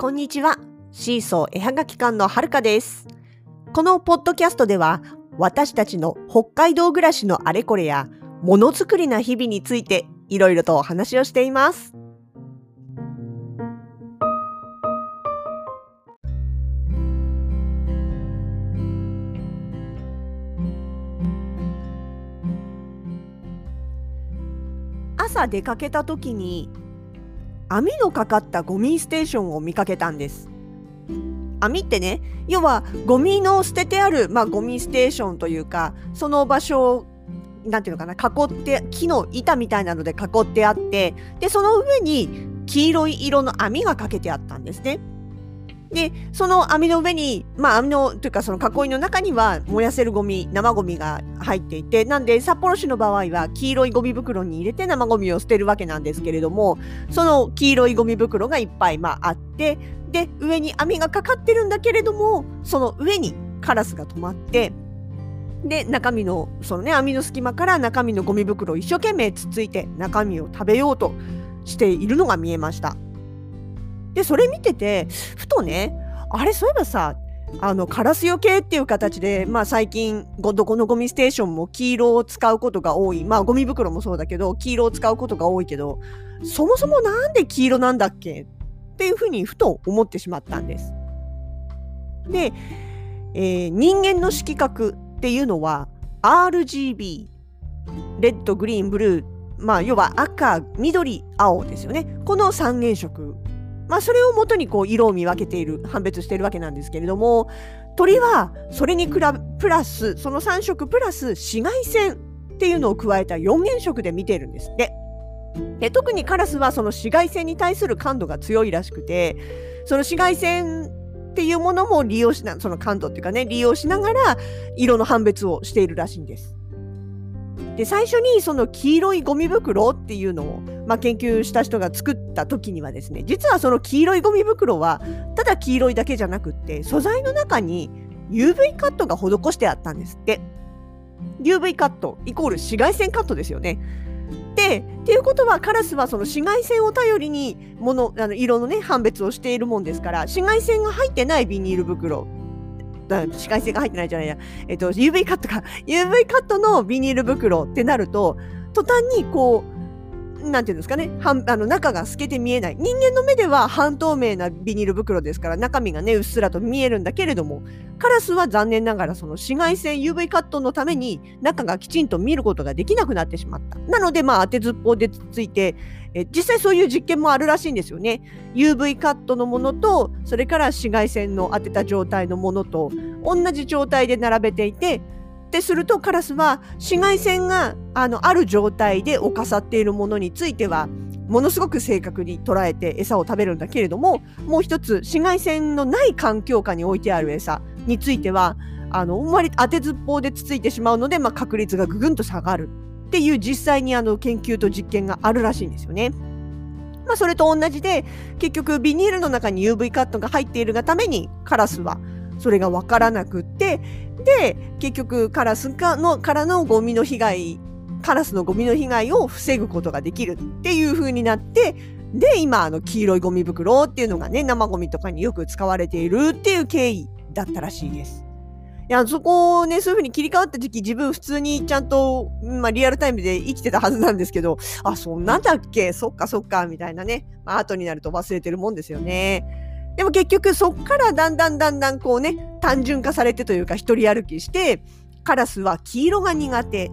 こんにちは。シーソー絵はがき館のはるかです。このポッドキャストでは、私たちの北海道暮らしのあれこれや、ものづくりな日々について、いろいろとお話をしています。朝出かけた時に網のかかったゴミステーションを見かけたんです網ってね要はゴミの捨ててある、まあ、ゴミステーションというかその場所をなんていうのかな囲って木の板みたいなので囲ってあってでその上に黄色い色の網がかけてあったんですね。でその網の上にまあ網のというかその囲いの中には燃やせるゴミ生ゴミが入っていてなんで札幌市の場合は黄色いゴミ袋に入れて生ゴミを捨てるわけなんですけれどもその黄色いゴミ袋がいっぱいまああってで上に網がかかってるんだけれどもその上にカラスが止まってで中身のそのね網の隙間から中身のゴミ袋を一生懸命つついて中身を食べようとしているのが見えました。でそれ見ててふとねあれそういえばさあのカラスよけっていう形で、まあ、最近どこのゴミステーションも黄色を使うことが多い。まあゴミ袋もそうだけど黄色を使うことが多いけどそもそもなんで黄色なんだっけ？っていうふうにふと思ってしまったんです。で、えー人間の色覚っていうのは RGB レッドグリーンブルーまあ要は赤緑青ですよね。この三原色。まあそれをもとにこう色を見分けている判別しているわけなんですけれども鳥はそれに比べプラスその3色プラス紫外線っていうのを加えた4原色で見ているんですって。で特にカラスはその紫外線に対する感度が強いらしくてその紫外線っていうものも利用しなその感度っていうかね利用しながら色の判別をしているらしいんです。で最初にその黄色いゴミ袋っていうのを、まあ、研究した人が作った時にはですね実はその黄色いゴミ袋はただ黄色いだけじゃなくって素材の中に UV カットが施してあったんですって。UV カットイコール紫外線カットですよね。でっていうことはカラスはその紫外線を頼りにものあの色のね判別をしているもんですから紫外線が入ってないビニール袋紫外線が入ってないじゃないや、えっと、UV カットか。UV カットのビニール袋ってなると途端にこうなんていうんですかね。半あの中が透けて見えない。人間の目では半透明なビニール袋ですから中身がねうっすらと見えるんだけれどもカラスは残念ながらその紫外線 UV カットのために中がきちんと見ることができなくなってしまった。なのでまあ当てずっぽうでつついてえ実際そういう実験もあるらしいんですよね。UV カットのものとそれから紫外線の当てた状態のものと同じ状態で並べていてってするとカラスは紫外線があのある状態で侵さっているものについてはものすごく正確に捉えて餌を食べるんだけれどももう一つ紫外線のない環境下に置いてある餌についてはあのあんまり当てずっぽうでつついてしまうので、まあ、確率がぐぐんと下がる。っていう実際にあの研究と実験があるらしいんですよね。まあ、それと同じで結局ビニールの中に UV カットが入っているがためにカラスはそれが分からなくってで結局カラスかのからのゴミの被害カラスのゴミの被害を防ぐことができるっていう風になってで今あの黄色いゴミ袋っていうのがね生ゴミとかによく使われているっていう経緯だったらしいです。いやそこをねそういう風に切り替わった時期自分普通にちゃんと、まあ、リアルタイムで生きてたはずなんですけどあそんなんだっけ？そっかそっかみたいなね、まあ後になると忘れてるもんですよね。でも結局そっからだんだんだんだんこうね単純化されてというか一人歩きしてカラスは黄色が苦手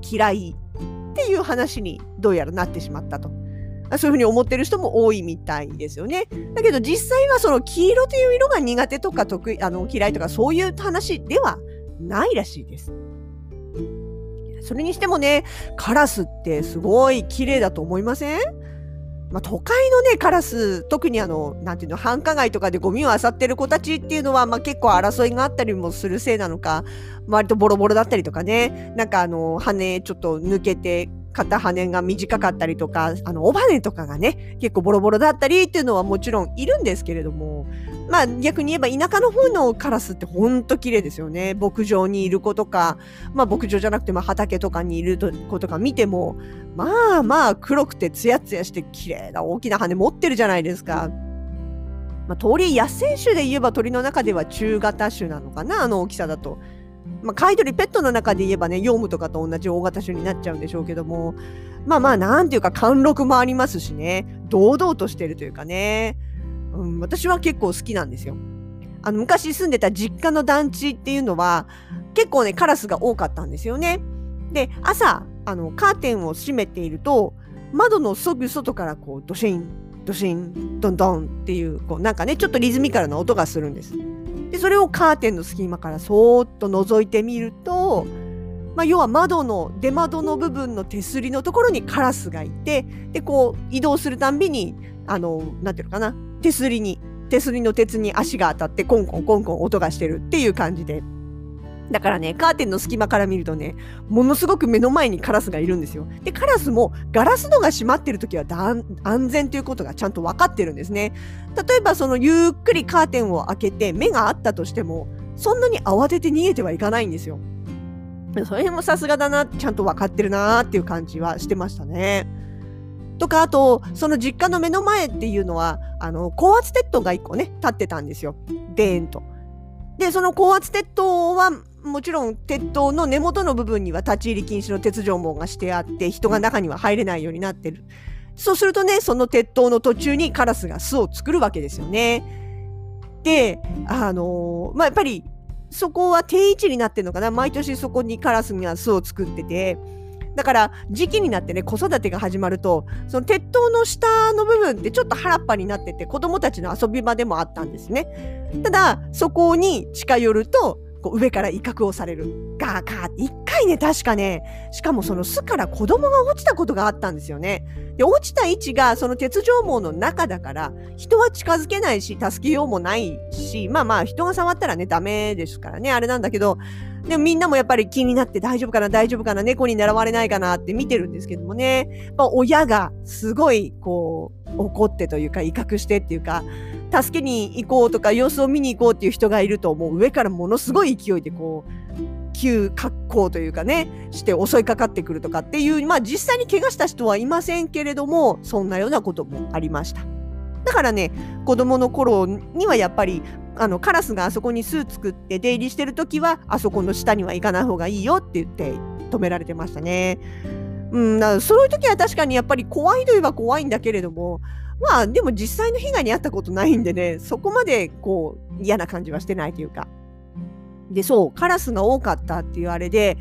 嫌いっていう話にどうやらなってしまったと。そういうふうに思ってる人も多いみたいですよね。だけど実際はその黄色という色が苦手とか得意あの嫌いとかそういう話ではないらしいです。それにしてもねカラスってすごい綺麗だと思いません？まあ、都会のねカラス特にあのなんていうの繁華街とかでゴミを漁ってる子たちっていうのは、まあ、結構争いがあったりもするせいなのか割とボロボロだったりとかねなんかあの羽ちょっと抜けて肩羽が短かったりとかあの尾羽とかがね結構ボロボロだったりっていうのはもちろんいるんですけれどもまあ逆に言えば田舎の方のカラスってほんと綺麗ですよね牧場にいる子とかまあ牧場じゃなくても畑とかにいる子とか見てもまあまあ黒くてツヤツヤして綺麗な大きな羽持ってるじゃないですか。まあ、鳥野生種で言えば鳥の中では中型種なのかなあの大きさだと。まあ、飼い鳥ペットの中で言えばねヨウムとかと同じ大型種になっちゃうんでしょうけどもまあまあなんていうか貫禄もありますしね堂々としてるというかね、うん、私は結構好きなんですよ。あの昔住んでた実家の団地っていうのは結構ねカラスが多かったんですよね。で朝あのカーテンを閉めていると窓のすぐ外からこうドシンドシンドンドンっていうこうなんかねちょっとリズミカルな音がするんです。でそれをカーテンの隙間からそーっと覗いてみると、まあ、要は窓の出窓の部分の手すりのところにカラスがいてでこう移動するたんびにあのなんていうのかな手すりに手すりの鉄に足が当たってコンコンコンコン音がしてるっていう感じで。だからね、カーテンの隙間から見るとね、ものすごく目の前にカラスがいるんですよ。で、カラスもガラス戸が閉まってる時は安全ということがちゃんと分かってるんですね。例えばそのゆっくりカーテンを開けて目があったとしても、そんなに慌てて逃げてはいかないんですよ。その辺もさすがだな、ちゃんと分かってるなっていう感じはしてましたね。とか、あと、その実家の目の前っていうのは、あの、高圧鉄塔が1個ね、立ってたんですよ。でーんと。で、その高圧鉄塔はもちろん鉄塔の根元の部分には立ち入り禁止の鉄条網がしてあって人が中には入れないようになってる。そうするとね、その鉄塔の途中にカラスが巣を作るわけですよね。で、あのー、まあ、やっぱりそこは定位置になってるのかな。毎年そこにカラスが巣を作ってて、だから時期になってね子育てが始まるとその鉄塔の下の部分ってちょっと原っぱになってて子供たちの遊び場でもあったんですね。ただそこに近寄るとこう上から威嚇をされる。ガーガーって一回ね、確かね、しかもその巣から子供が落ちたことがあったんですよね。で、落ちた位置がその鉄条網の中だから、人は近づけないし、助けようもないし、まあまあ人が触ったらね、ダメですからね、あれなんだけど、でもみんなもやっぱり気になって大丈夫かな大丈夫かな猫に狙われないかなって見てるんですけどもね。まあ、親がすごいこう怒ってというか威嚇してっていうか助けに行こうとか様子を見に行こうっていう人がいるともう上からものすごい勢いでこう急格好というかねして襲いかかってくるとかっていうまあ実際に怪我した人はいませんけれどもそんなようなこともありましただからね子供の頃にはやっぱりあのカラスがあそこに巣作って出入りしてる時はあそこの下には行かない方がいいよって言って止められてましたね。うん、そういう時は確かにやっぱり怖いといえば怖いんだけれどもまあでも実際の被害に遭ったことないんでね、そこまでこう嫌な感じはしてないというか。で、そう、カラスが多かったっていうあれで、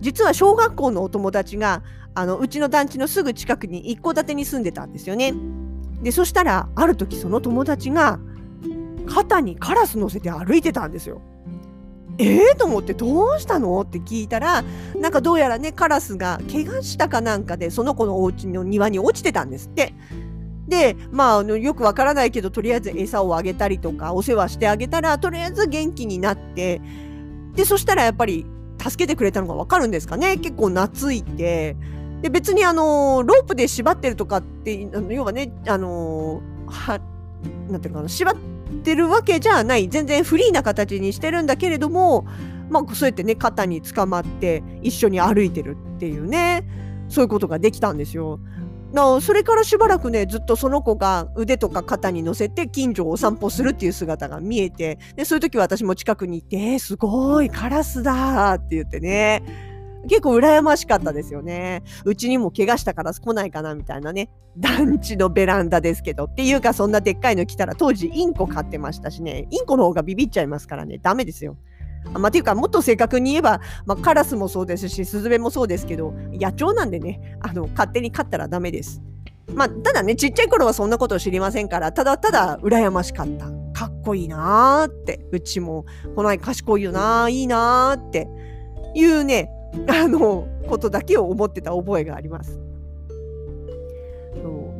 実は小学校のお友達が、あの、うちの団地のすぐ近くに一戸建てに住んでたんですよね。で、そしたら、ある時その友達が、肩にカラス乗せて歩いてたんですよ。えー、と思ってどうしたの？って聞いたらなんかどうやらねカラスが怪我したかなんかでその子のお家の庭に落ちてたんですってで、まあ、よくわからないけど、とりあえず餌をあげたりとか、お世話してあげたら、とりあえず元気になって、で、そしたらやっぱり、助けてくれたのがわかるんですかね。結構懐いて。で、別にあの、ロープで縛ってるとかって、あの要はね、あの、は、なんていうのかな、縛ってるわけじゃない。全然フリーな形にしてるんだけれども、まあ、そうやってね、肩につかまって一緒に歩いてるっていうね、そういうことができたんですよ。なそれからしばらくねずっとその子が腕とか肩に乗せて近所をお散歩するっていう姿が見えてでそういう時は私も近くに行って「えー、すごいカラスだ」って言ってね結構羨ましかったですよね。うちにも怪我したカラス来ないかなみたいなね。団地のベランダですけど。っていうかそんなでっかいの来たら当時インコ飼ってましたしね。インコの方がビビっちゃいますからね。ダメですよ。まあ、ていうかもっと正確に言えば、まあ、カラスもそうですしスズメもそうですけど野鳥なんでねあの勝手に飼ったらダメです。まあ、ただねちっちゃい頃はそんなことを知りませんからただただ羨ましかったかっこいいなーってうちもこの間賢いよなーいいなーっていうねあのことだけを思ってた覚えがあります。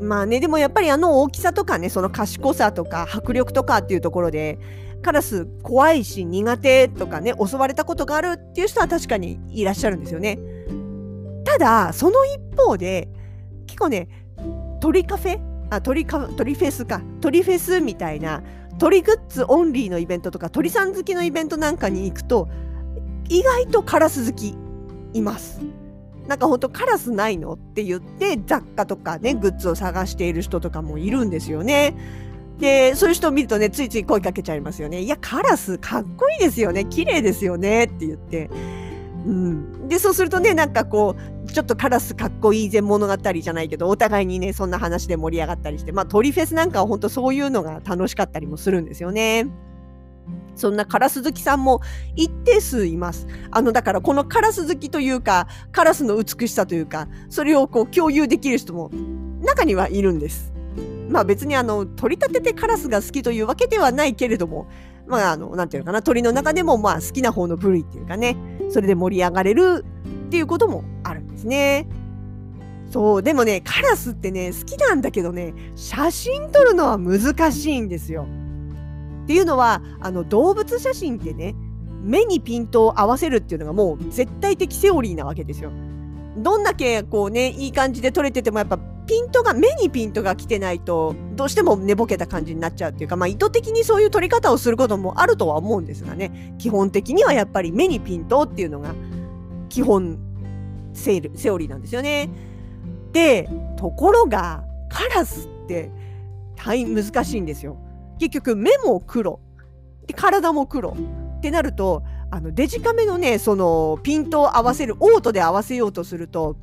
まあねでもやっぱりあの大きさとかねその賢さとか迫力とかっていうところでカラス怖いし苦手とかね襲われたことがあるっていう人は確かにいらっしゃるんですよね。ただその一方で結構ね鳥カフェあ鳥カ鳥フェスか鳥フェスみたいな鳥グッズオンリーのイベントとか鳥さん好きのイベントなんかに行くと意外とカラス好きいます。なんかほんとカラスないの？って言って雑貨とかねグッズを探している人とかもいるんですよね。で、そういう人を見るとね、ついつい声かけちゃいますよね。いや、カラスかっこいいですよね。綺麗ですよね。って言って。うん。で、そうするとね、なんかこう、ちょっとカラスかっこいいぜ物語じゃないけど、お互いにね、そんな話で盛り上がったりして、まあ、鳥フェスなんかは本当そういうのが楽しかったりもするんですよね。そんなカラス好きさんも一定数います。あの、だからこのカラス好きというか、カラスの美しさというか、それをこう共有できる人も中にはいるんです。まあ別にあの、取り立ててカラスが好きというわけではないけれども、まああの、なんていうのかな、鳥の中でもまあ好きな方の部類っていうかね、それで盛り上がれるっていうこともあるんですね。そう、でもね、カラスってね、好きなんだけどね、写真撮るのは難しいんですよ。っていうのはあの動物写真ってね目にピントを合わせるっていうのがもう絶対的セオリーなわけですよ。どんだけこうねいい感じで撮れててもやっぱピントが目にピントが来てないとどうしても寝ぼけた感じになっちゃうっていうか、まあ、意図的にそういう撮り方をすることもあるとは思うんですがね基本的にはやっぱり目にピントっていうのが基本セセオリーなんですよね。でところがカラスって大変難しいんですよ。結局目も黒。で体も黒。ってなるとあのデジカメのねそのピントを合わせるオートで合わせようとすると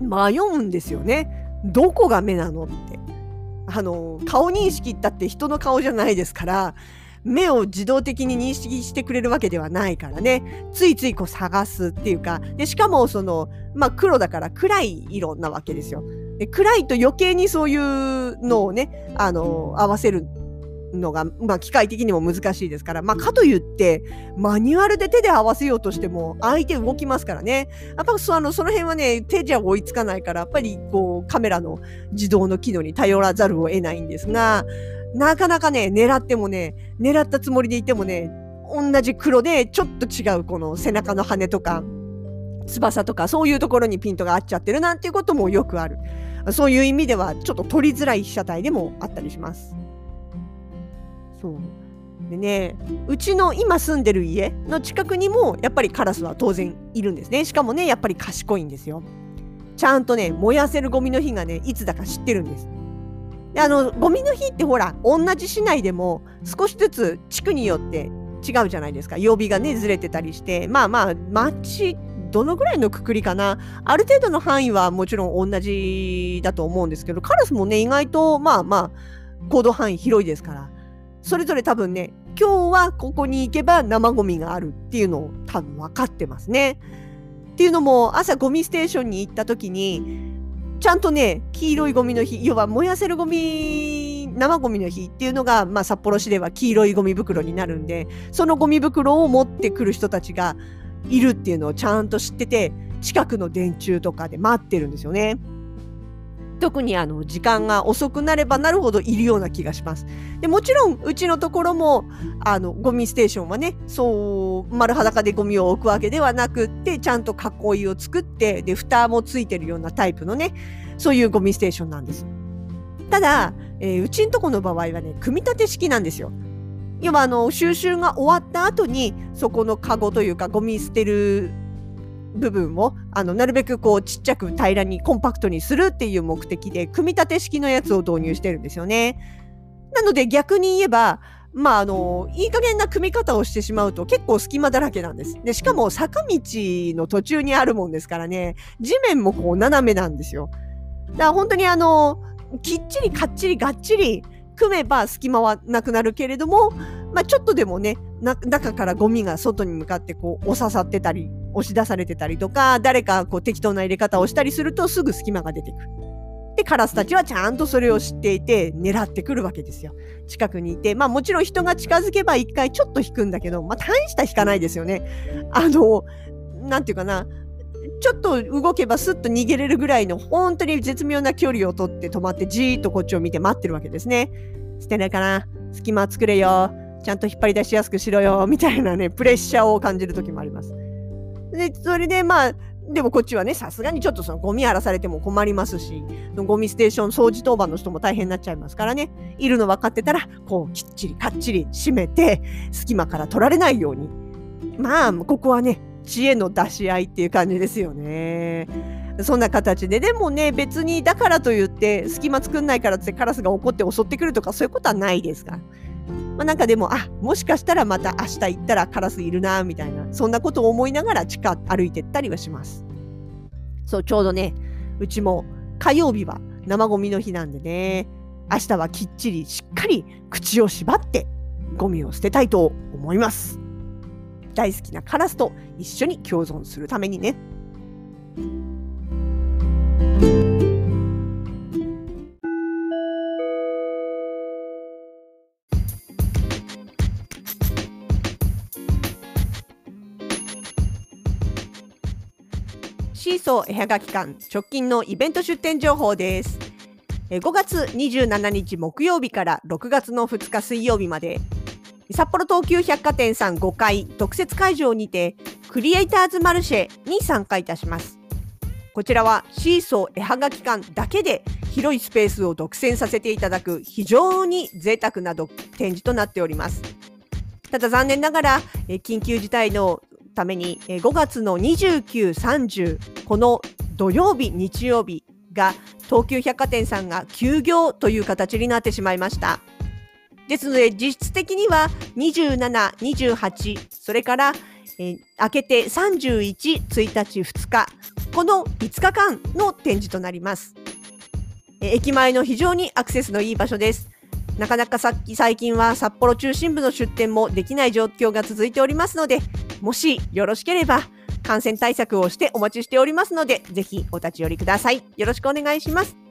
迷うんですよね。どこが目なのって。あの顔認識ったって人の顔じゃないですから目を自動的に認識してくれるわけではないからね。ついついこう探すっていうか。でしかもその、まあ、黒だから暗い色なわけですよ。で暗いと余計にそういうのをねあの合わせるのが、まあ、機械的にも難しいですから、まあ、かといってマニュアルで手で合わせようとしても相手動きますからねやっぱそあのその辺はね手じゃ追いつかないからやっぱりこうカメラの自動の機能に頼らざるを得ないんですがなかなかね狙ってもね狙ったつもりでいてもね同じ黒でちょっと違うこの背中の羽とか翼とかそういうところにピントが合っちゃってるなんていうこともよくある。そういう意味ではちょっと取りづらい被写体でもあったりします。そう。でねうちの今住んでる家の近くにもやっぱりカラスは当然いるんですね。しかもねやっぱり賢いんですよ。ちゃんとね燃やせるゴミの日がねいつだか知ってるんです。であのゴミの日ってほら同じ市内でも少しずつ地区によって違うじゃないですか。曜日がねずれてたりして。まあまあ町どのぐらいのくくりかな。ある程度の範囲はもちろん同じだと思うんですけどカラスもね意外とまあまあ行動範囲広いですから。それぞれ多分ね今日はここに行けば生ゴミがあるっていうのを多分分かってますね。っていうのも朝ゴミステーションに行った時にちゃんとね黄色いゴミの日要は燃やせるゴミ生ゴミの日っていうのが、まあ、札幌市では黄色いゴミ袋になるんでそのゴミ袋を持ってくる人たちがいるっていうのをちゃんと知ってて近くの電柱とかで待ってるんですよね。特にあの時間が遅くなればなるほどいるような気がします。でもちろんうちのところもあのゴミステーションはねそう丸裸でゴミを置くわけではなくってちゃんと囲いを作ってで蓋もついてるようなタイプのねそういうゴミステーションなんです。ただ、えー、うちんとこの場合はね組み立て式なんですよ。要はあの収集が終わった後にそこのカゴというかゴミ捨てる部分をあのなるべくこうちっちゃく平らにコンパクトにするっていう目的で組み立て式のやつを導入してるんですよね。なので逆に言えばまああのいい加減な組み方をしてしまうと結構隙間だらけなんです。でしかも坂道の途中にあるもんですからね地面もこう斜めなんですよ。だから本当にあのきっちりかっちりがっちり組めば隙間はなくなるけれども、まあ、ちょっとでもね中からゴミが外に向かってこうお刺さってたり押し出されてたりとか、誰かこう適当な入れ方をしたりするとすぐ隙間が出てくる。で、カラスたちはちゃんとそれを知っていて狙ってくるわけですよ。近くにいて。まあもちろん人が近づけば一回ちょっと引くんだけど、まあ大した引かないですよね。あの、なんていうかな。ちょっと動けばスッと逃げれるぐらいの本当に絶妙な距離をとって止まってじーっとこっちを見て待ってるわけですね。捨てないかな隙間作れよ。ちゃんと引っ張り出しやすくしろよ。みたいなね、プレッシャーを感じる時もあります。で、それでまあ、でもこっちはね、さすがにちょっとそのゴミ荒らされても困りますし、ゴミステーション掃除当番の人も大変になっちゃいますからね、いるの分かってたら、こうきっちりかっちり閉めて、隙間から取られないように。まあ、ここはね、知恵の出し合いっていう感じですよね。そんな形ででもね別にだからといって隙間作んないからってカラスが怒って襲ってくるとかそういうことはないですが、まあ、なんかでもあもしかしたらまた明日行ったらカラスいるなみたいなそんなことを思いながら地下歩いてったりはしますそうちょうどねうちも火曜日は生ゴミの日なんでね明日はきっちりしっかり口を縛ってゴミを捨てたいと思います大好きなカラスと一緒に共存するためにね。ソ絵はがき館直近のイベント出店情報です。5月27日木曜日から6月の2日水曜日まで札幌東急百貨店さん5階特設会場にてクリエイターズマルシェに参加いたしますこちらはシーソー絵はがき館だけで広いスペースを独占させていただく非常に贅沢な展示となっておりますただ残念ながら緊急事態のために5月の29、30この土曜日、日曜日が東急百貨店さんが休業という形になってしまいました。ですので実質的には27、28それから、えー、明けて31、1日、2日この5日間の展示となります。えー、駅前の非常にアクセスのいい場所です。なかなかさっき最近は札幌中心部の出店もできない状況が続いておりますので、もしよろしければ感染対策をしてお待ちしておりますので、ぜひお立ち寄りください。よろしくお願いします。